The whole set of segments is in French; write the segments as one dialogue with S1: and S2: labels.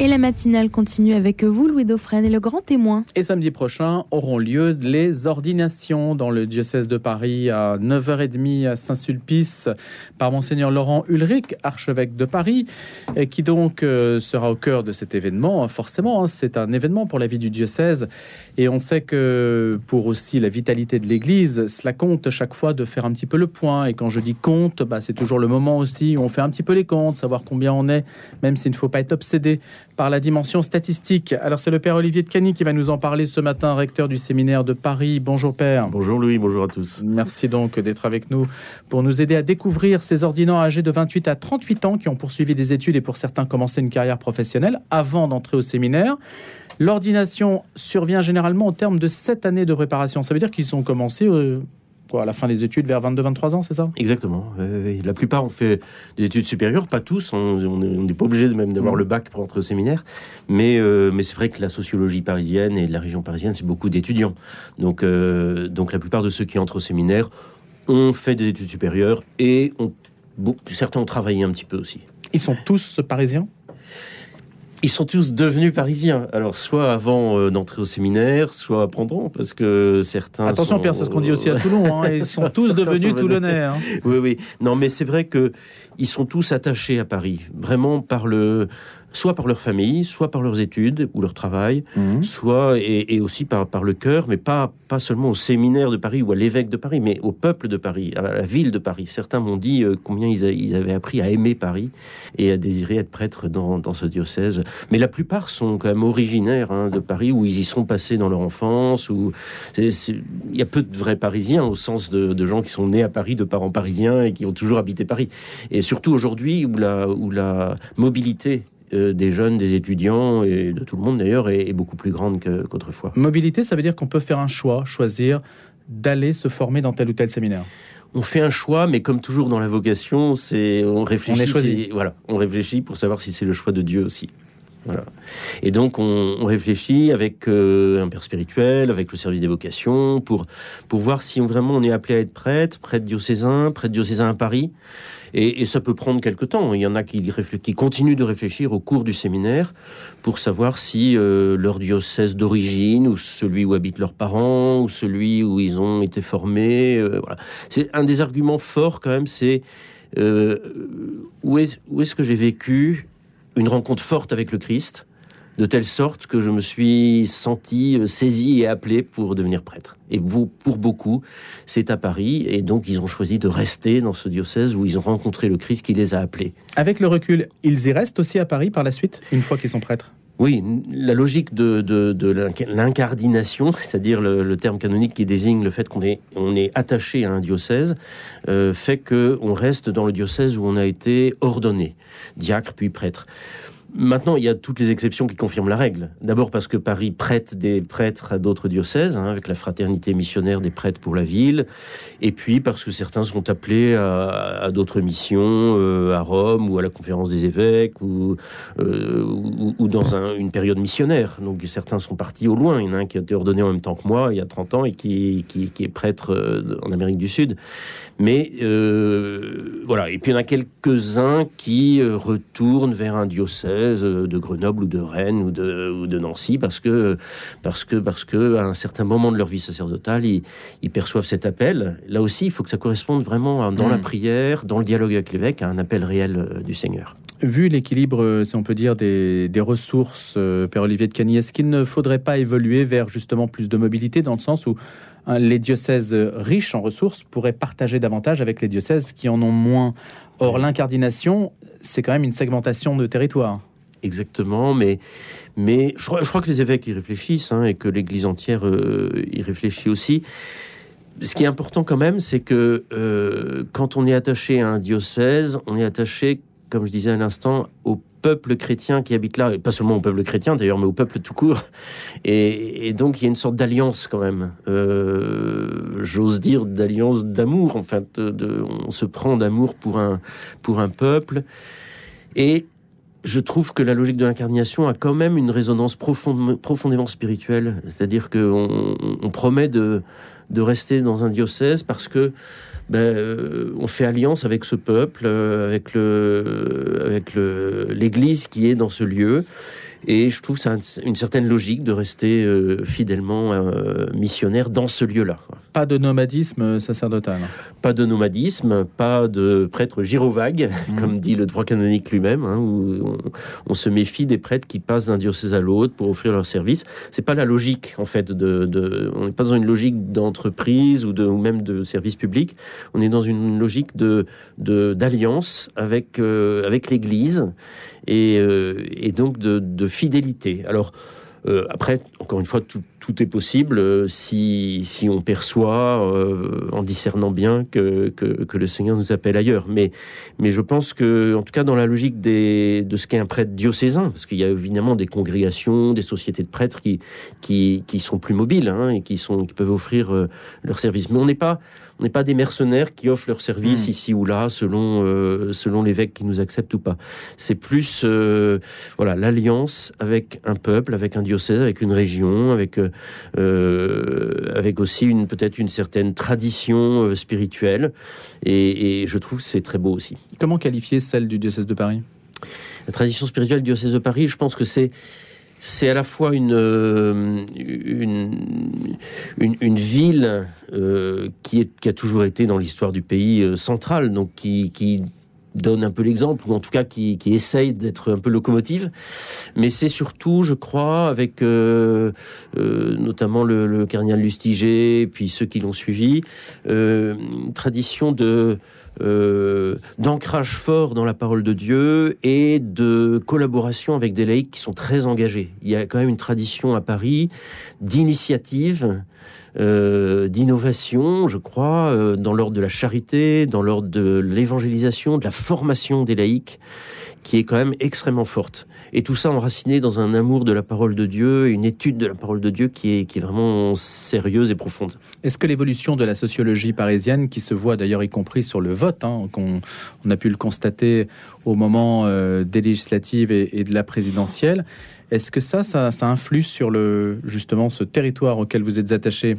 S1: Et la matinale continue avec vous, Louis Dauphren et le grand témoin.
S2: Et samedi prochain auront lieu les ordinations dans le diocèse de Paris à 9h30 à Saint-Sulpice par Monseigneur Laurent Ulrich, archevêque de Paris, qui donc euh, sera au cœur de cet événement. Forcément, hein, c'est un événement pour la vie du diocèse et on sait que pour aussi la vitalité de l'Église, cela compte chaque fois de faire un petit peu le point. Et quand je dis compte, bah, c'est toujours le moment aussi où on fait un petit peu les comptes, savoir combien on est, même s'il ne faut pas être obsédé par la dimension statistique. Alors c'est le Père Olivier de Cany qui va nous en parler ce matin, recteur du séminaire de Paris. Bonjour Père.
S3: Bonjour Louis, bonjour à tous.
S2: Merci donc d'être avec nous pour nous aider à découvrir ces ordinants âgés de 28 à 38 ans qui ont poursuivi des études et pour certains commencé une carrière professionnelle avant d'entrer au séminaire. L'ordination survient généralement au terme de 7 années de préparation. Ça veut dire qu'ils ont commencé euh, à la fin des études vers 22-23 ans, c'est ça?
S3: Exactement. la plupart ont fait des études supérieures, pas tous. On n'est pas obligé même d'avoir mmh. le bac pour entrer au séminaire. Mais, euh, mais c'est vrai que la sociologie parisienne et la région parisienne, c'est beaucoup d'étudiants. Donc, euh, donc la plupart de ceux qui entrent au séminaire ont fait des études supérieures et ont, certains ont travaillé un petit peu aussi.
S2: Ils sont tous parisiens?
S3: Ils sont tous devenus parisiens. Alors, soit avant euh, d'entrer au séminaire, soit pendant, parce que certains.
S2: Attention, Pierre, c'est ce qu'on dit aussi à Toulon. Hein, ils sont tous devenus toulonnais. Hein.
S3: Oui, oui. Non, mais c'est vrai que ils sont tous attachés à Paris, vraiment par le, soit par leur famille, soit par leurs études ou leur travail, mhm. soit et, aussi par, par le cœur, mais pas, pas seulement au séminaire de Paris ou à l'évêque de Paris, mais au peuple de Paris, à la ville de Paris. Certains m'ont dit euh, combien ils, avaient appris à aimer Paris et à désirer être prêtres dans, dans ce diocèse. Mais la plupart sont quand même originaires hein, de Paris, où ils y sont passés dans leur enfance. Où il y a peu de vrais Parisiens au sens de, de, gens qui sont nés à Paris, de parents parisiens et qui ont toujours habité Paris. Et surtout aujourd'hui, où la, où la mobilité euh, des jeunes, des étudiants et de tout le monde d'ailleurs est, beaucoup plus grande qu'autrefois.
S2: Mobilité, ça veut dire qu'on peut faire un choix, choisir d'aller se former dans tel ou tel séminaire
S3: on fait un choix, mais comme toujours dans la vocation, c'est on réfléchit.
S2: On est choisi.
S3: Voilà, on réfléchit pour savoir si c'est le choix de Dieu aussi. Voilà. Et donc on, réfléchit avec euh, un père spirituel, avec le service des vocations, pour pour voir si on, vraiment on est appelé à être prêtre, prêtre diocésain, prêtre diocésain à Paris. Et, ça peut prendre quelque temps. Il y en a qui, qui, continuent de réfléchir au cours du séminaire pour savoir si euh, leur diocèse d'origine, ou celui où habitent leurs parents, ou celui où ils ont été formés. Euh, voilà. C'est un des arguments forts quand même, c'est euh, où est-ce est que j'ai vécu une rencontre forte avec le Christ? De telle sorte que je me suis senti euh, saisi et appelé pour devenir prêtre. Et pour beaucoup, c'est à Paris, et donc ils ont choisi de rester dans ce diocèse où ils ont rencontré le Christ qui les a appelés.
S2: Avec le recul, ils y restent aussi à Paris par la suite, une fois qu'ils sont prêtres?
S3: Oui, la logique de, de, l'incardination, c'est-à-dire le, terme canonique qui désigne le fait qu'on est, on est attaché à un diocèse, euh, fait qu'on reste dans le diocèse où on a été ordonné, diacre puis prêtre. Maintenant, il y a toutes les exceptions qui confirment la règle. D'abord parce que Paris prête des prêtres à d'autres diocèses, hein, avec la fraternité missionnaire des prêtres pour la ville, et puis parce que certains sont appelés à, d'autres missions, euh, à Rome ou à la conférence des évêques, ou, euh, dans une période missionnaire. Donc certains sont partis au loin. Il y en a un qui a été ordonné en même temps que moi, il y a 30 ans, et qui est prêtre euh, en Amérique du Sud. Mais voilà, et puis il y en a quelques-uns qui retournent vers un diocèse de Grenoble ou de Rennes ou de, ou de Nancy parce que, parce, que, parce que à un certain moment de leur vie sacerdotale, ils, perçoivent cet appel. Là aussi, il faut que ça corresponde vraiment dans la hmm. prière, dans le dialogue avec l'évêque, à un appel réel euh, du Seigneur.
S2: Vu l'équilibre, euh, si on peut dire, des, ressources, euh, Père Olivier de Cagny, est-ce qu'il ne faudrait pas évoluer vers justement plus de mobilité dans le sens où hein, les diocèses riches en ressources pourraient partager davantage avec les diocèses qui en ont moins? Or, l'incardination, c'est quand même une segmentation de territoire
S3: exactement, mais, mais je, crois, que les évêques y réfléchissent hein, et que l'Église entière euh, y réfléchit aussi. Ce qui est important quand même, c'est que euh, quand on est attaché à un diocèse, on est attaché, comme je disais à l'instant, au peuple chrétien qui habite là, et pas seulement au peuple chrétien d'ailleurs, mais au peuple tout court. Et, donc il y a une sorte d'alliance quand même, euh, j'ose dire d'alliance d'amour, en fait, on se prend d'amour pour un, pour un peuple. Et je trouve que la logique de l'incarnation a quand même une résonance profondément spirituelle. C'est-à-dire qu'on on promet de, rester dans un diocèse parce que ben, euh, on fait alliance avec ce peuple, euh, avec l'Église qui est dans ce lieu. Et je trouve ça une certaine logique de rester euh, fidèlement euh, missionnaire dans ce lieu-là.
S2: Pas de nomadisme sacerdotal.
S3: Pas de nomadisme, pas de prêtre gyrovague, mmh. comme dit le droit canonique lui-même, hein, où on, se méfie des prêtres qui passent d'un diocèse à l'autre pour offrir leur service. C'est pas la logique, en fait, de, on n'est pas dans une logique d'entreprise ou, de, ou même de service public. On est dans une logique de d'alliance avec euh, avec l'Église et, euh, et donc de, de fidélité. Alors euh, après, encore une fois, tout, tout est possible euh, si, si on perçoit euh, en discernant bien que, que, que, le Seigneur nous appelle ailleurs. Mais, mais je pense que, en tout cas, dans la logique des, de ce qu'est un prêtre diocésain, parce qu'il y a évidemment des congrégations, des sociétés de prêtres qui, qui, qui sont plus mobiles hein, et qui, sont, qui peuvent offrir euh, leur service. Mais on n'est pas, on n'est pas des mercenaires qui offrent leur service hmm. ici ou là selon, selon l'évêque qui nous accepte ou pas. C'est plus voilà l'alliance avec un peuple, avec un diocèse, avec une région, avec euh, avec aussi une peut-être une certaine tradition euh, spirituelle. Et, je trouve que c'est très beau aussi.
S2: Comment qualifier celle du diocèse de Paris?
S3: La tradition spirituelle du diocèse de Paris, je pense que c'est c'est à la fois une, euh, une, une, ville qui, est, qui a toujours été dans l'histoire du pays central, donc qui, qui donne un peu l'exemple, ou en tout cas qui, qui essaye d'être un peu locomotive. Mais c'est surtout, je crois, avec euh, euh, notamment le, le, cardinal Lustiger, puis ceux qui l'ont suivi, euh, une tradition de d'ancrage fort dans la parole de Dieu et de collaboration avec des laïcs qui sont très engagés. Il y a quand même une tradition à Paris d'initiative euh, d'innovation, je crois, euh, dans l'ordre de la charité, dans l'ordre de l'évangélisation, de la formation des laïcs, qui est quand même extrêmement forte. Et tout ça enraciné dans un amour de la parole de Dieu, une étude de la parole de Dieu qui est, vraiment sérieuse et profonde.
S2: Est-ce que l'évolution de la sociologie parisienne, qui se voit d'ailleurs y compris sur le vote, hein, qu'on on a pu le constater au moment euh, des législatives et, de la présidentielle, est-ce que ça, ça, influe sur le justement ce territoire auquel vous êtes attaché?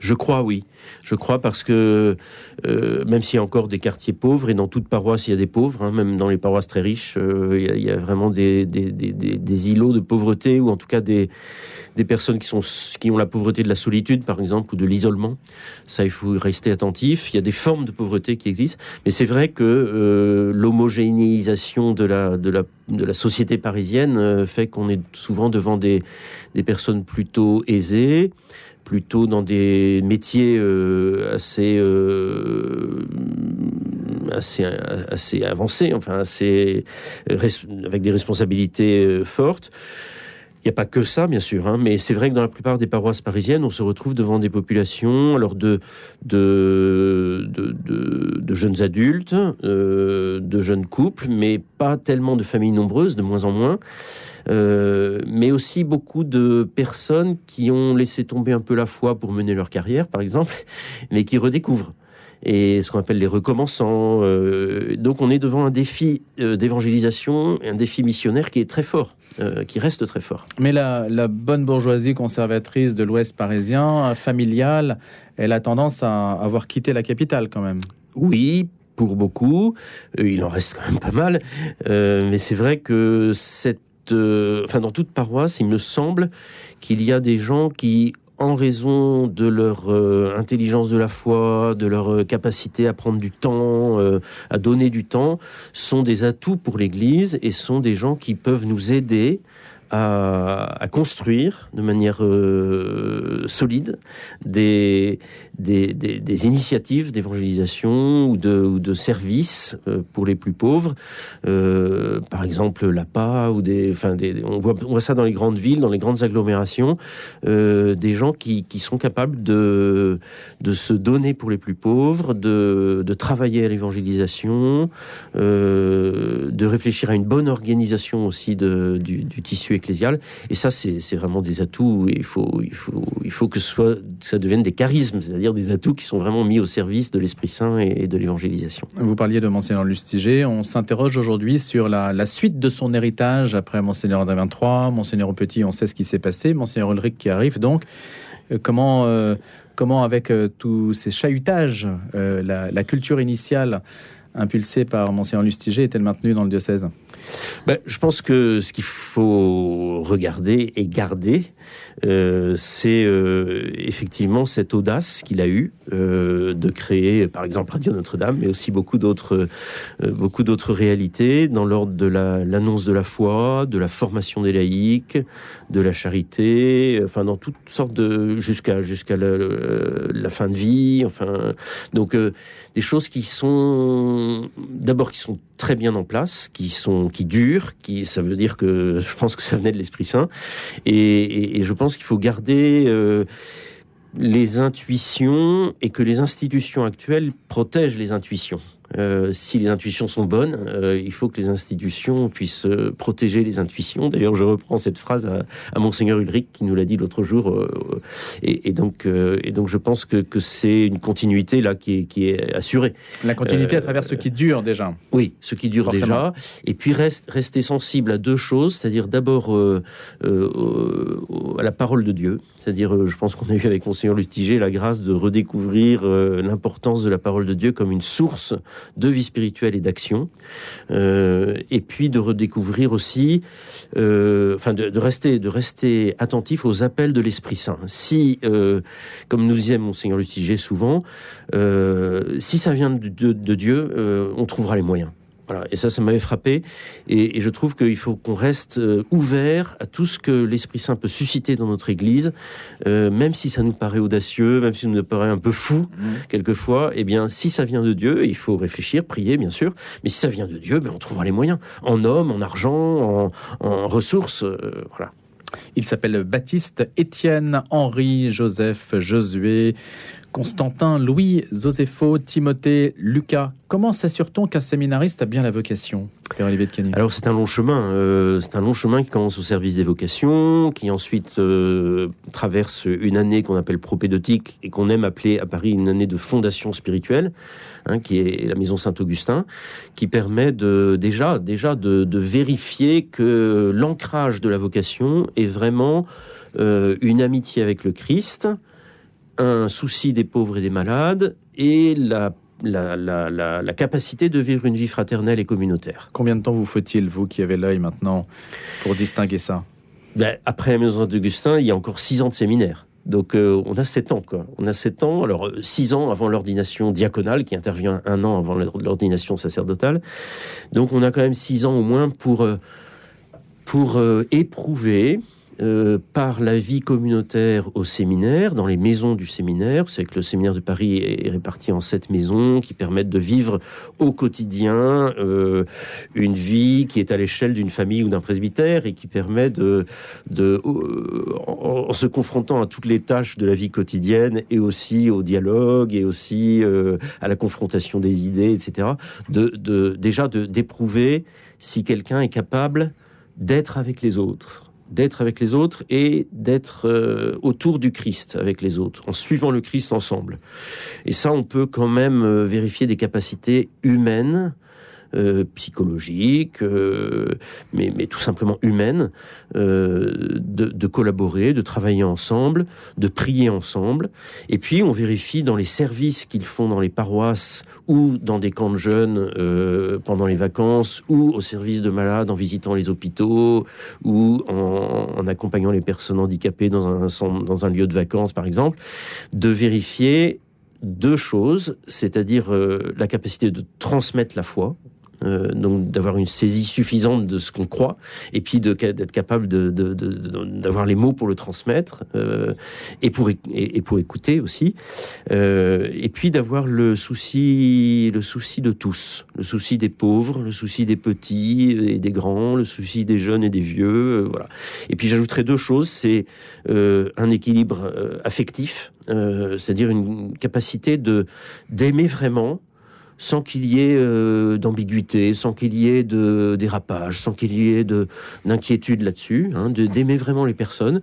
S3: Je crois, oui. Je crois parce que euh, même s'il y a encore des quartiers pauvres, et dans toute paroisse il y a des pauvres, hein, même dans les paroisses très riches, euh, il, y a, vraiment des, îlots de pauvreté, ou en tout cas des, personnes qui, sont, qui ont la pauvreté de la solitude, par exemple, ou de l'isolement. Ça, il faut rester attentif. Il y a des formes de pauvreté qui existent, mais c'est vrai que euh, l'homogénéisation de la, société parisienne fait qu'on est souvent devant des personnes plutôt aisées, plutôt dans des métiers euh, assez, assez, assez avancés, enfin assez avec des responsabilités fortes. Il n'y a pas que ça, bien sûr, hein, mais c'est vrai que dans la plupart des paroisses parisiennes, on se retrouve devant des populations alors de, jeunes adultes, euh, de jeunes couples, mais pas tellement de familles nombreuses, de moins en moins. Euh, mais aussi beaucoup de personnes qui ont laissé tomber un peu la foi pour mener leur carrière, par exemple, mais qui redécouvrent et ce qu'on appelle les recommençants. Euh, donc on est devant un défi euh, d'évangélisation, un défi missionnaire qui est très fort. Euh, qui reste très fort.
S2: Mais la, la bonne bourgeoisie conservatrice de l'Ouest parisien, familiale, elle a tendance à avoir quitté la capitale quand même.
S3: Oui, pour beaucoup. il en reste quand même pas mal. mais c'est vrai que cette, enfin, dans toute paroisse, il me semble qu'il y a des gens qui en raison de leur euh, intelligence de la foi, de leur euh, capacité à prendre du temps, euh, à donner du temps, sont des atouts pour l'Église et sont des gens qui peuvent nous aider à, construire de manière solide des, des, initiatives d'évangélisation ou de, services euh, pour les plus pauvres. Euh, par exemple, l'APA ou des, on voit, ça dans les grandes villes, dans les grandes agglomérations, des gens qui, sont capables de, de se donner pour les plus pauvres, de, de travailler à l'évangélisation, de réfléchir à une bonne organisation aussi du, tissu et ça, c'est vraiment des atouts. il faut, il faut, il faut que, soit, ça devienne des charismes, c'est-à-dire des atouts qui sont vraiment mis au service de l'Esprit Saint et, de l'évangélisation.
S2: Vous parliez de Monseigneur Lustiger. On s'interroge aujourd'hui sur la, suite de son héritage après Monseigneur André 23, Monseigneur Petit, on sait ce qui s'est passé, Monseigneur Ulrich qui arrive donc. Euh, comment, euh, comment avec euh, tous ces chahutages, la, la culture initiale impulsée par Monseigneur Lustiger est-elle maintenue dans le diocèse?
S3: Ben, Je pense que ce qu'il faut regarder et garder, euh, c'est euh, effectivement cette audace qu'il a eue euh, de créer, par exemple, Radio Notre-Dame, mais aussi beaucoup d'autres, beaucoup d'autres réalités dans l'ordre de l'annonce de la foi, de la formation des laïcs, de la charité, enfin dans toutes sortes de jusqu'à jusqu'à la, la, fin de vie, enfin. Donc des choses qui sont d'abord qui sont très bien en place, qui sont qui durent, qui ça veut dire que je pense que ça venait de l'Esprit Saint, et, je pense qu'il faut garder euh, les intuitions et que les institutions actuelles protègent les intuitions. Euh, si les intuitions sont bonnes, euh, il faut que les institutions puissent euh, protéger les intuitions. D'ailleurs, je reprends cette phrase à, à monseigneur Ulrich qui nous l'a dit l'autre jour. Et, et, donc, et donc, je pense que, que c'est une continuité là qui est, qui est assurée.
S2: La continuité à travers ce qui dure déjà.
S3: Oui, ce qui dure déjà. Et puis reste, rester sensible à deux choses, c'est-à-dire d'abord à la parole de Dieu. C'est-à-dire, je pense qu'on a eu avec monseigneur Lustiger la grâce de redécouvrir l'importance de la parole de Dieu comme une source de vie spirituelle et d'action, euh, et puis de redécouvrir aussi, euh, enfin de, rester, de rester attentif aux appels de l'Esprit Saint. Si, euh, comme nous disait monseigneur Lustiger souvent, si ça vient de Dieu, on trouvera les moyens. Et ça, ça m'avait frappé. Et, je trouve qu'il faut qu'on reste euh, ouvert à tout ce que l'Esprit Saint peut susciter dans notre Église, euh, même si ça nous paraît audacieux, même si ça nous paraît un peu fou mmh. quelquefois. Eh bien, si ça vient de Dieu, il faut réfléchir, prier, bien sûr. Mais si ça vient de Dieu, ben, on trouvera les moyens, en hommes, en argent, en, ressources. Euh, voilà.
S2: Il s'appelle Baptiste Étienne Henri Joseph Josué Constantin, Louis, Zosépho, Timothée, Lucas. Comment s'assure-t-on qu'un séminariste a bien la vocation,
S3: Alors c'est un long chemin. Euh, c'est un long chemin qui commence au service des vocations, qui ensuite euh, traverse une année qu'on appelle propédotique et qu'on aime appeler à Paris une année de fondation spirituelle, hein, qui est la maison Saint-Augustin, qui permet de déjà déjà de, vérifier que l'ancrage de la vocation est vraiment euh, une amitié avec le Christ un souci des pauvres et des malades et la la, capacité de vivre une vie fraternelle et communautaire.
S2: Combien de temps vous faut-il, vous qui avez l'œil maintenant, pour distinguer ça?
S3: Ben, Après la maison d'Augustin, il y a encore six ans de séminaire. Donc euh, on a sept ans, quoi. On a sept ans, alors euh, six ans avant l'ordination diaconale, qui intervient un an avant l'ordination sacerdotale. Donc on a quand même six ans au moins pour, euh, pour éprouver euh, par la vie communautaire au séminaire, dans les maisons du séminaire. C'est que le séminaire de Paris est réparti en sept maisons qui permettent de vivre au quotidien euh, une vie qui est à l'échelle d'une famille ou d'un presbytère et qui permet de, de euh, en, se confrontant à toutes les tâches de la vie quotidienne et aussi au dialogue et aussi à la confrontation des idées, etc. De, déjà de d'éprouver si quelqu'un est capable d'être avec les autres d'être avec les autres et d'être euh, autour du Christ avec les autres, en suivant le Christ ensemble. Et ça, on peut quand même euh, vérifier des capacités humaines psychologique, euh, mais, mais, tout simplement humaine, euh, de, collaborer, de travailler ensemble, de prier ensemble. Et puis on vérifie dans les services qu'ils font dans les paroisses ou dans des camps de jeunes pendant les vacances ou au service de malades en visitant les hôpitaux ou en, en accompagnant les personnes handicapées dans un, dans un lieu de vacances par exemple, de vérifier deux choses, c'est-à-dire la capacité de transmettre la foi, euh, donc d'avoir une saisie suffisante de ce qu'on croit, et puis d'être capable d'avoir les mots pour le transmettre, euh, et, pour, écouter aussi, euh, et puis d'avoir le souci, le souci de tous, le souci des pauvres, le souci des petits et des grands, le souci des jeunes et des vieux, voilà. Et puis j'ajouterai deux choses, c'est un équilibre affectif, c'est-à-dire une capacité de d'aimer vraiment sans qu'il y ait euh, d'ambiguïté, sans qu'il y ait de dérapage, sans qu'il y ait d'inquiétude là-dessus, hein, d'aimer vraiment les personnes,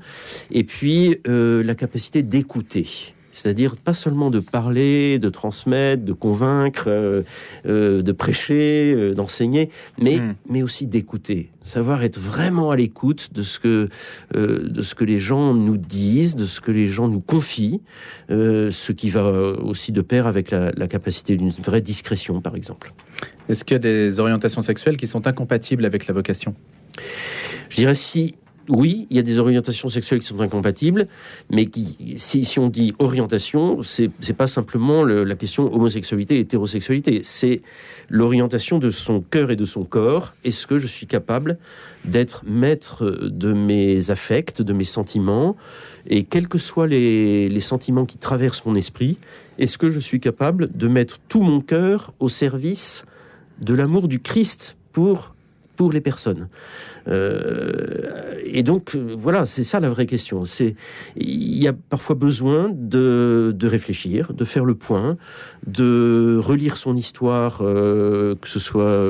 S3: et puis euh, la capacité d'écouter c'est-à-dire pas seulement de parler, de transmettre, de convaincre, euh, euh, de prêcher, euh, d'enseigner, mais,
S2: Mm.
S3: mais aussi d'écouter, savoir être vraiment à l'écoute de ce que de ce que les gens nous disent, de ce que les gens nous confient, ce qui va aussi de pair avec la, la capacité d'une vraie discrétion, par exemple.
S2: Est-ce qu'il y a des orientations sexuelles qui sont incompatibles avec la vocation?
S3: Je dirais si oui, il y a des orientations sexuelles qui sont incompatibles, mais qui, si, on dit orientation, c'est pas simplement le- la question homosexualité et hétérosexualité, c'est l'orientation de son cœur et de son corps. Est-ce que je suis capable d'être maître de mes affects, de mes sentiments, et quels que soient les, les sentiments qui traversent mon esprit, est-ce que je suis capable de mettre tout mon cœur au service de l'amour du Christ pour pour les personnes. Euh, et donc, euh, voilà, c'est ça la vraie question. C'est, il y a parfois besoin de, de réfléchir, de faire le point, de relire son histoire, euh, que ce soit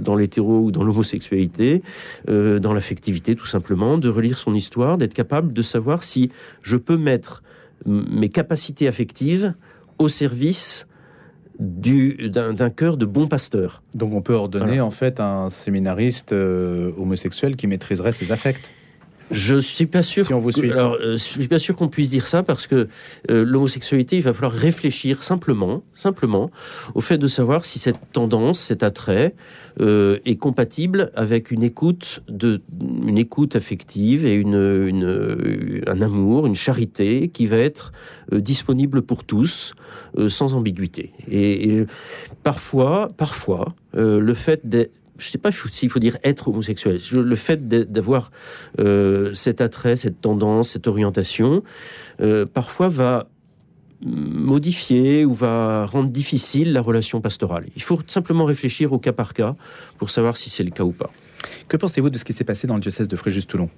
S3: dans l'hétéro ou dans l'homosexualité, dans l'affectivité tout simplement, de relire son histoire, d'être capable de savoir si je peux mettre mes capacités affectives au service d'un, cœur de bon pasteur.
S2: Donc on peut ordonner
S3: Voilà.
S2: en fait un séminariste euh, homosexuel qui maîtriserait ses affects.
S3: Je suis pas sûr.
S2: Si on vous
S3: que-
S2: suit.
S3: Alors, euh, je suis pas sûr qu'on puisse dire ça parce que euh, l'homosexualité, il va falloir réfléchir simplement, simplement, au fait de savoir si cette tendance, cet attrait, euh, est compatible avec une écoute de, une écoute affective et une, une- un amour, une charité qui va être euh, disponible pour tous, euh, sans ambiguïté. Et, et parfois, parfois, euh, le fait d'être je sais pas s'il faut dire être homosexuel. Le fait d'avoir euh, cet attrait, cette tendance, cette orientation, euh, parfois va modifier ou va rendre difficile la relation pastorale. Il faut simplement réfléchir au cas par cas pour savoir si c'est le cas ou pas.
S2: Que pensez-vous de ce qui s'est passé dans le diocèse de Fréjus-Toulon?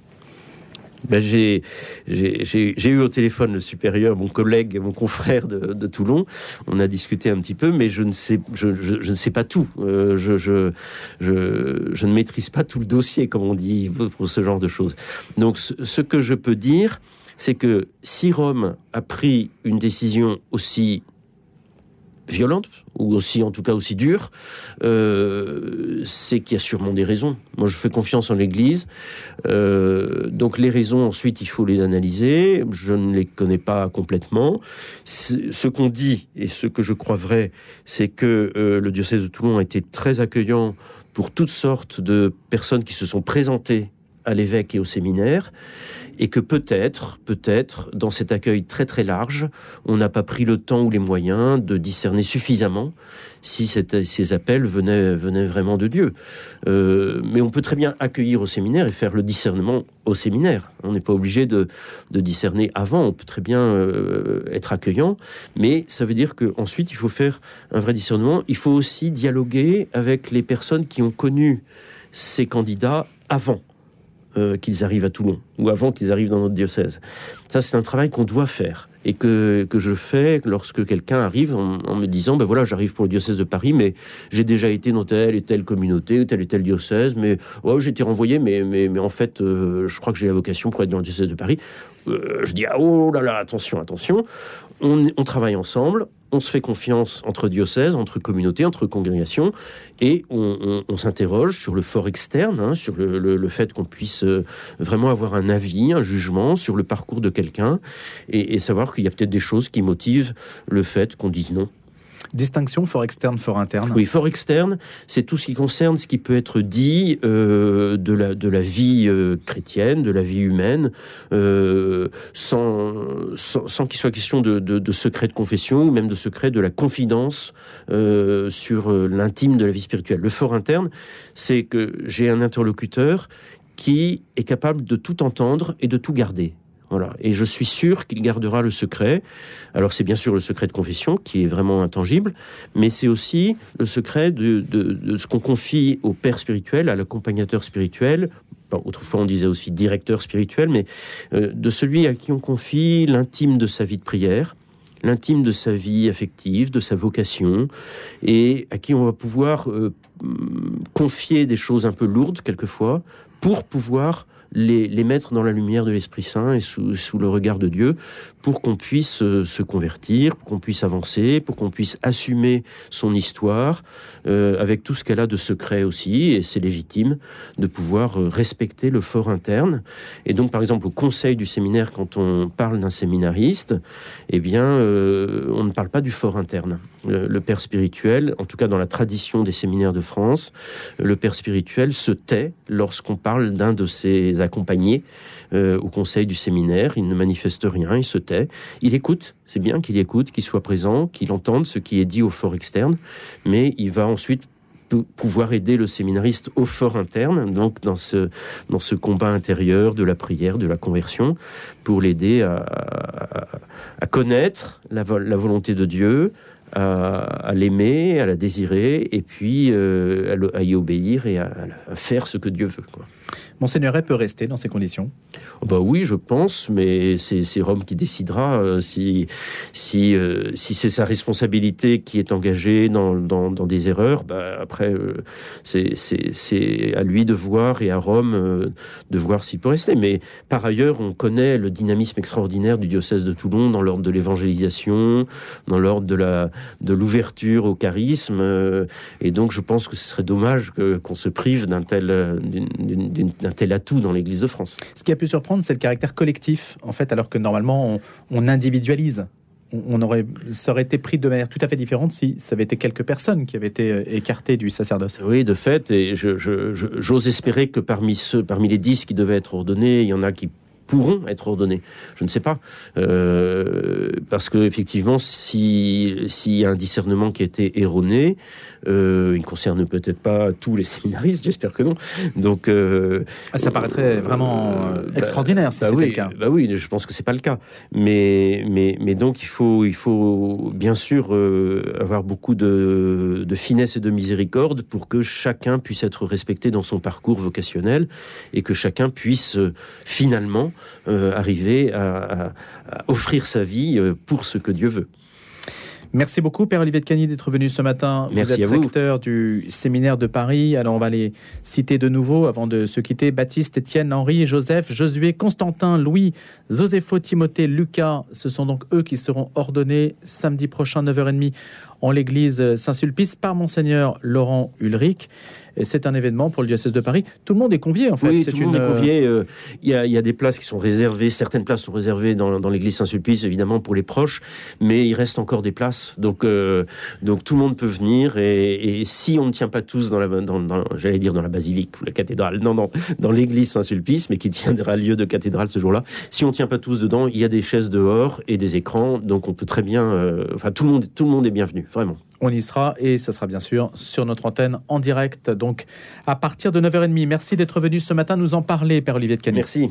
S3: Ben, j'ai, eu au téléphone le supérieur, mon collègue, mon confrère de, de Toulon. On a discuté un petit peu, mais je ne sais, je, je- je ne sais pas tout. Euh, je, je, je, ne maîtrise pas tout le dossier, comme on dit, pour ce genre de choses. Donc, ce que je peux dire, c'est que si Rome a pris une décision aussi violente, ou aussi, en tout cas, aussi dure, euh, c'est qu'il y a sûrement des raisons. Moi, je fais confiance en l'Église. Euh, donc, les raisons, ensuite, il faut les analyser. Je ne les connais pas complètement. Ce qu'on dit, et ce que je crois vrai, c'est que euh, le diocèse de Toulon a été très accueillant pour toutes sortes de personnes qui se sont présentées à l'évêque et au séminaire, et que peut-être, peut-être, dans cet accueil très très large, on n'a pas pris le temps ou les moyens de discerner suffisamment si ces appels venaient, venaient vraiment de Dieu. Euh, mais on peut très bien accueillir au séminaire et faire le discernement au séminaire. On n'est pas obligé de, de discerner avant, on peut très bien euh, être accueillant, mais ça veut dire qu'ensuite il faut faire un vrai discernement. Il faut aussi dialoguer avec les personnes qui ont connu ces candidats avant euh, qu'ils arrivent à Toulon ou avant qu'ils arrivent dans notre diocèse. Ça, c'est un travail qu'on doit faire et que, que je fais lorsque quelqu'un arrive en, me disant ben voilà, j'arrive pour le diocèse de Paris, mais j'ai déjà été dans telle et telle communauté ou tel et tel diocèse, mais ouais, j'ai été renvoyé, mais, mais, mais en fait, euh, je crois que j'ai la vocation pour être dans le diocèse de Paris. Euh, je dis ah, oh là là, attention, attention. On, on travaille ensemble, on se fait confiance entre diocèses, entre communautés, entre congrégations, et on, s'interroge sur le fort externe, hein, sur le, fait qu'on puisse euh, vraiment avoir un avis, un jugement sur le parcours de quelqu'un, et savoir qu'il y a peut-être des choses qui motivent le fait qu'on dise non.
S2: Distinction fort externe, fort interne.
S3: Oui, fort externe, c'est tout ce qui concerne ce qui peut être dit euh, de, la, de la vie euh, chrétienne, de la vie humaine, euh, sans, sans, qu'il soit question de, de, de secret de confession ou même de secret de la confidence sur l'intime de la vie spirituelle. Le fort interne, c'est que j'ai un interlocuteur qui est capable de tout entendre et de tout garder. Et je suis sûr qu'il gardera le secret. Alors c'est bien sûr le secret de confession qui est vraiment intangible, mais c'est aussi le secret de, ce qu'on confie au père spirituel, à l'accompagnateur spirituel. Autrefois on disait aussi directeur spirituel, mais euh, de celui à qui on confie l'intime de sa vie de prière, l'intime de sa vie affective, de sa vocation, et à qui on va pouvoir euh, confier des choses un peu lourdes quelquefois pour pouvoir les, mettre dans la lumière de l'Esprit Saint et sous, sous, le regard de Dieu pour qu'on puisse euh, se convertir, pour qu'on puisse avancer, pour qu'on puisse assumer son histoire euh, avec tout ce qu'elle a de secret aussi, et c'est légitime de pouvoir euh, respecter le fort interne. Et donc, par exemple, au conseil du séminaire, quand on parle d'un séminariste, eh bien, on ne parle pas du fort interne. Le, le, père spirituel, en tout cas dans la tradition des séminaires de France, le père spirituel se tait lorsqu'on parle d'un de ses accompagnés au conseil du séminaire. Il ne manifeste rien, il se tait il écoute, c'est bien qu'il écoute, qu'il soit présent, qu'il entende ce qui est dit au fort externe, mais il va ensuite pouvoir aider le séminariste au fort interne, donc dans ce, dans ce combat intérieur de la prière, de la conversion, pour l'aider à, connaître la volonté de Dieu, à, l'aimer, à la désirer, et puis euh, à, y obéir et à, faire ce que Dieu veut.
S2: Monseigneur peut rester dans ces conditions
S3: oh, bah Oui, je pense, mais c'est Rome qui décidera euh, si, si, euh, si c'est sa responsabilité qui est engagée dans, dans, des erreurs. Bah, après, c'est à lui de voir et à Rome de voir s'il peut rester. Mais par ailleurs, on connaît le dynamisme extraordinaire du diocèse de Toulon dans l'ordre de l'évangélisation, dans l'ordre de la, de l'ouverture au charisme. Euh, et donc, je pense que ce serait dommage qu'on se prive d'un tel, tel atout dans l'Église de France.
S2: Ce qui a pu surprendre, c'est le caractère collectif, en fait, alors que normalement, on, individualise on aurait, ça aurait été pris de manière tout à fait différente si ça avait été quelques personnes qui avaient été euh, écartées du sacerdoce.
S3: Oui, de fait, et j'ose espérer que parmi ceux, parmi les dix qui devaient être ordonnés, il y en a qui pourront être ordonnés. Je ne sais pas. Euh, parce que effectivement, s'il y a un discernement qui a été erroné, euh, il ne concerne peut-être pas tous les séminaristes, j'espère que non. Donc, euh,
S2: ah, ça paraîtrait vraiment bah, extraordinaire si
S3: bah
S2: c'était
S3: oui,
S2: le cas.
S3: Bah oui, je pense que c'est pas le cas. Mais, mais, mais donc il faut, il faut bien sûr avoir beaucoup de, de finesse et de miséricorde pour que chacun puisse être respecté dans son parcours vocationnel et que chacun puisse finalement euh, arriver à, offrir sa vie euh, pour ce que Dieu veut.
S2: Merci beaucoup, Père Olivier de Cagny, d'être venu ce matin.
S3: Merci
S2: vous êtes recteur du séminaire de Paris. Alors, on va les citer de nouveau avant de se quitter. Baptiste, Étienne, Henri, Joseph, Josué, Constantin, Louis, Josépho, Timothée, Lucas. Ce sont donc eux qui seront ordonnés samedi prochain, 9h30, en l'église Saint-Sulpice par Monseigneur Laurent Ulrich c'est un événement pour le diocèse de Paris. Tout le monde est convié, en fait.
S3: Oui, tout le monde est convié. Euh, il y, a, des places qui sont réservées, certaines places sont réservées dans, l'église Saint-Sulpice, évidemment, pour les proches, mais il reste encore des places. Donc, euh, donc tout le monde peut venir. Et, si on ne tient pas tous dans la, dans, j'allais dire dans la basilique ou la cathédrale, non, non, dans l'église Saint-Sulpice, mais qui tiendra lieu de cathédrale ce jour-là, si on ne tient pas tous dedans, il y a des chaises dehors et des écrans, donc on peut très bien. Euh, enfin, tout le monde, tout le monde est bienvenu, vraiment
S2: on y sera et ça sera bien sûr sur notre antenne en direct, donc à partir de 9h30. Merci d'être venu ce matin nous en parler, Père Olivier de Canet.
S3: Merci.